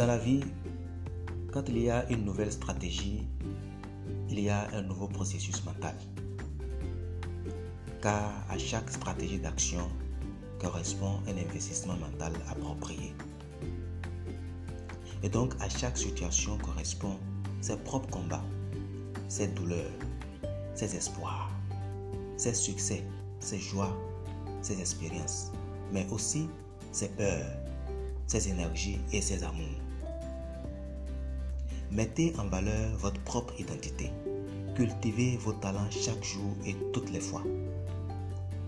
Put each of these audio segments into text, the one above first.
Dans la vie, quand il y a une nouvelle stratégie, il y a un nouveau processus mental. Car à chaque stratégie d'action correspond un investissement mental approprié. Et donc à chaque situation correspond ses propres combats, ses douleurs, ses espoirs, ses succès, ses joies, ses expériences, mais aussi ses peurs, ses énergies et ses amours. Mettez en valeur votre propre identité. Cultivez vos talents chaque jour et toutes les fois.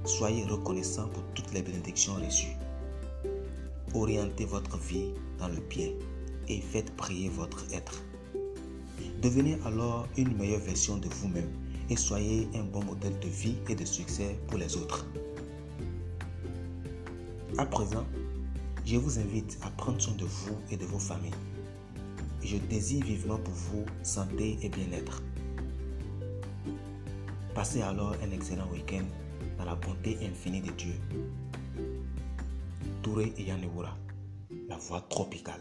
Soyez reconnaissant pour toutes les bénédictions reçues. Orientez votre vie dans le bien et faites prier votre être. Devenez alors une meilleure version de vous-même et soyez un bon modèle de vie et de succès pour les autres. À présent, je vous invite à prendre soin de vous et de vos familles. Je désire vivement pour vous santé et bien-être. Passez alors un excellent week-end dans la bonté infinie de Dieu. Touré et Yanewura, la voix tropicale.